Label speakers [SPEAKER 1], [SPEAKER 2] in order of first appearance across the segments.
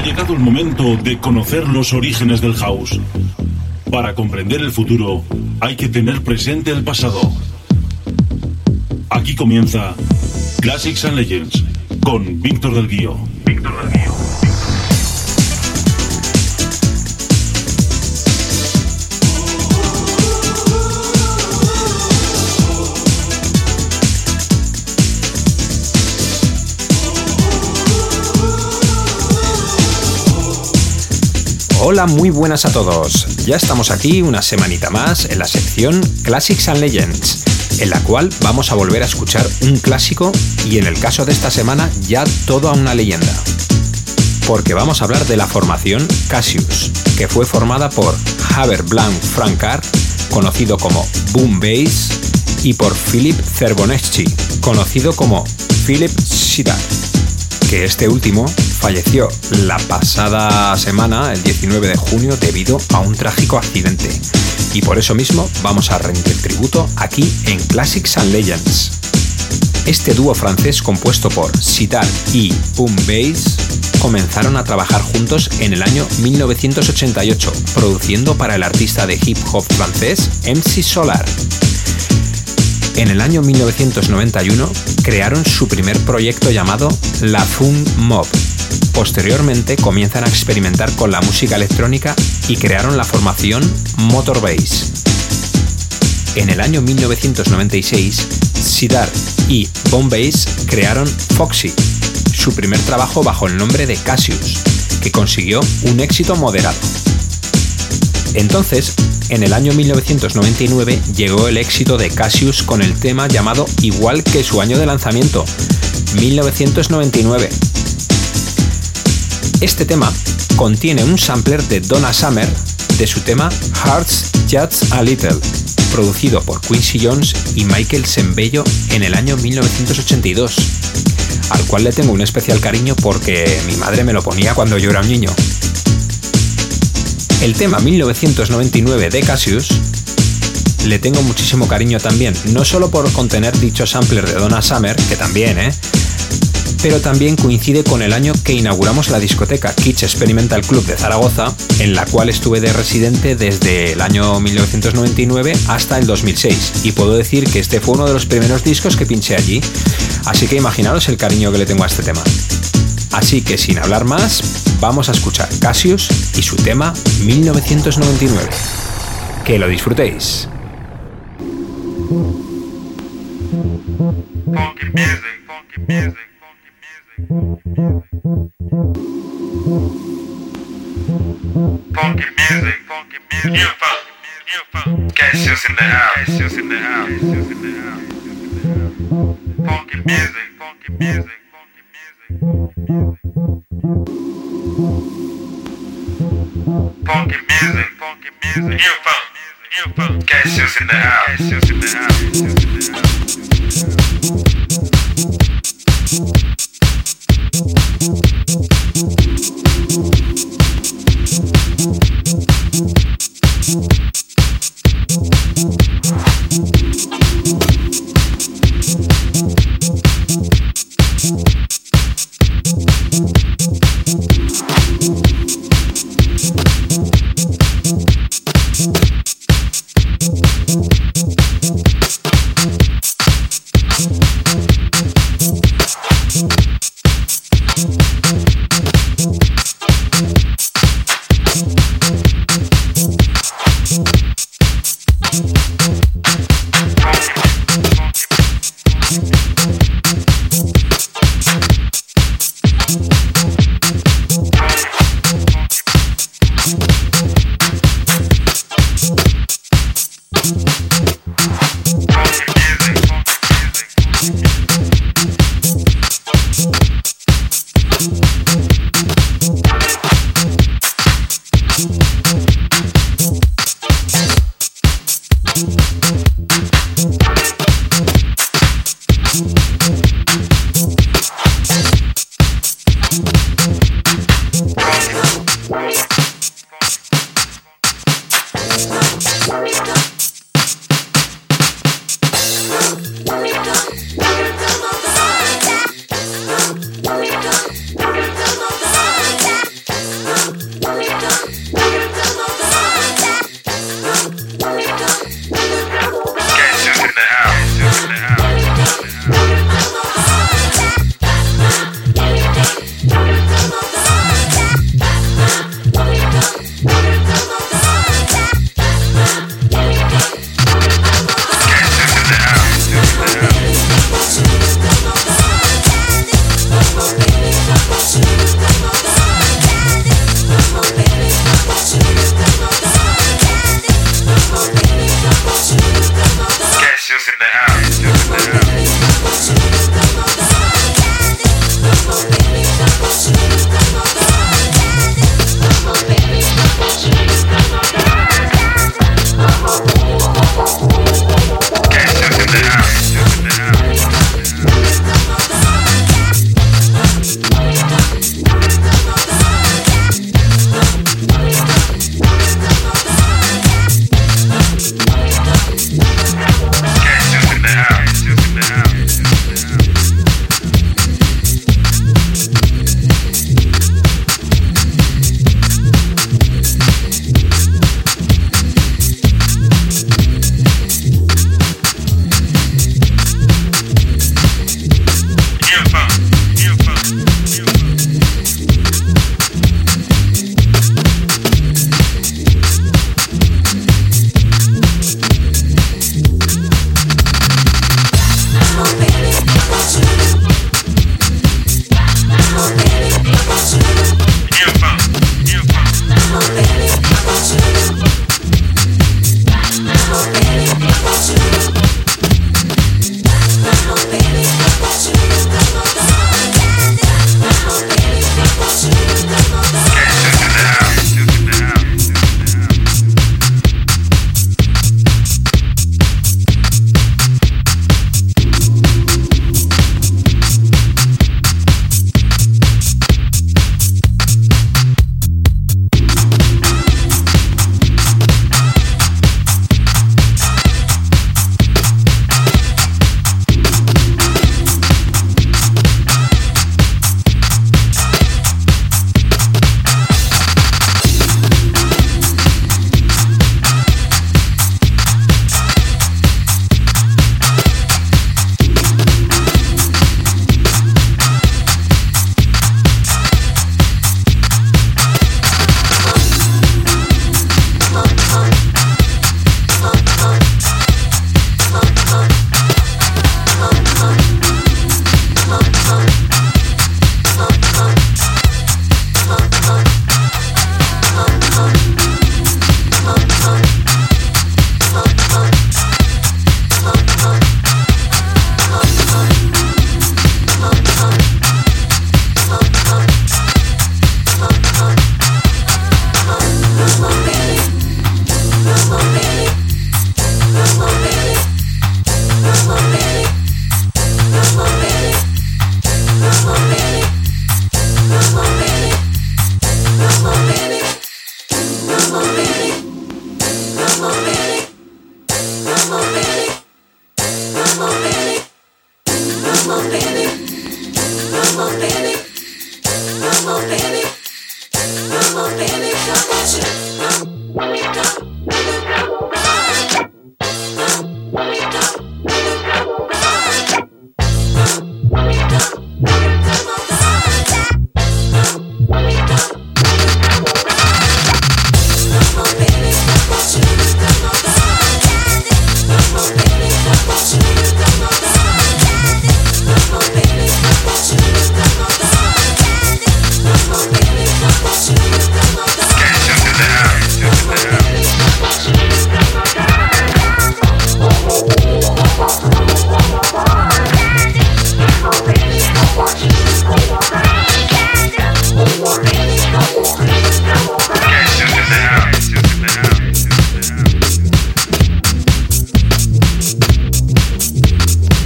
[SPEAKER 1] Ha llegado el momento de conocer los orígenes del house. Para comprender el futuro hay que tener presente el pasado. Aquí comienza Classics and Legends con Víctor del Guío. Víctor del.
[SPEAKER 2] Hola, muy buenas a todos. Ya estamos aquí una semanita más en la sección Classics and Legends, en la cual vamos a volver a escuchar un clásico y en el caso de esta semana ya toda una leyenda. Porque vamos a hablar de la formación Cassius, que fue formada por Haber Blanc Frankar, conocido como Boom Bass, y por Philip Cerboneschi, conocido como Philip Sidar que este último falleció la pasada semana, el 19 de junio, debido a un trágico accidente. Y por eso mismo vamos a rendir tributo aquí en Classics and Legends. Este dúo francés compuesto por Sitar y Boom Bass comenzaron a trabajar juntos en el año 1988, produciendo para el artista de hip hop francés MC Solar. En el año 1991 crearon su primer proyecto llamado La Fun Mob. Posteriormente comienzan a experimentar con la música electrónica y crearon la formación Motor Bass. En el año 1996, Sidar y Bass crearon Foxy, su primer trabajo bajo el nombre de Cassius, que consiguió un éxito moderado. Entonces, en el año 1999 llegó el éxito de Cassius con el tema llamado igual que su año de lanzamiento, 1999. Este tema contiene un sampler de Donna Summer de su tema Hearts Just a Little, producido por Quincy Jones y Michael Sembello en el año 1982, al cual le tengo un especial cariño porque mi madre me lo ponía cuando yo era un niño. El tema 1999 de Cassius le tengo muchísimo cariño también, no solo por contener dicho sampler de Donna Summer, que también, ¿eh? pero también coincide con el año que inauguramos la discoteca Kitsch Experimental Club de Zaragoza, en la cual estuve de residente desde el año 1999 hasta el 2006, y puedo decir que este fue uno de los primeros discos que pinché allí, así que imaginaros el cariño que le tengo a este tema. Así que sin hablar más, vamos a escuchar Cassius y su tema 1999. Que lo disfrutéis.
[SPEAKER 3] Funky funky music, new funk, new funk. Cassius in the house,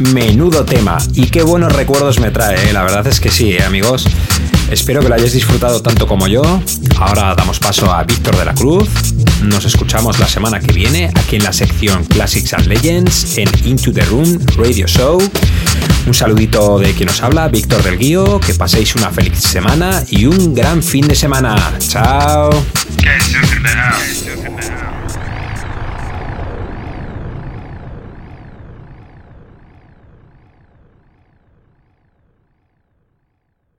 [SPEAKER 2] Menudo tema y qué buenos recuerdos me trae, ¿eh? la verdad es que sí, ¿eh, amigos. Espero que lo hayáis disfrutado tanto como yo. Ahora damos paso a Víctor de la Cruz. Nos escuchamos la semana que viene aquí en la sección Classics and Legends en Into the Room Radio Show. Un saludito de quien nos habla, Víctor del Guío. Que paséis una feliz semana y un gran fin de semana. Chao.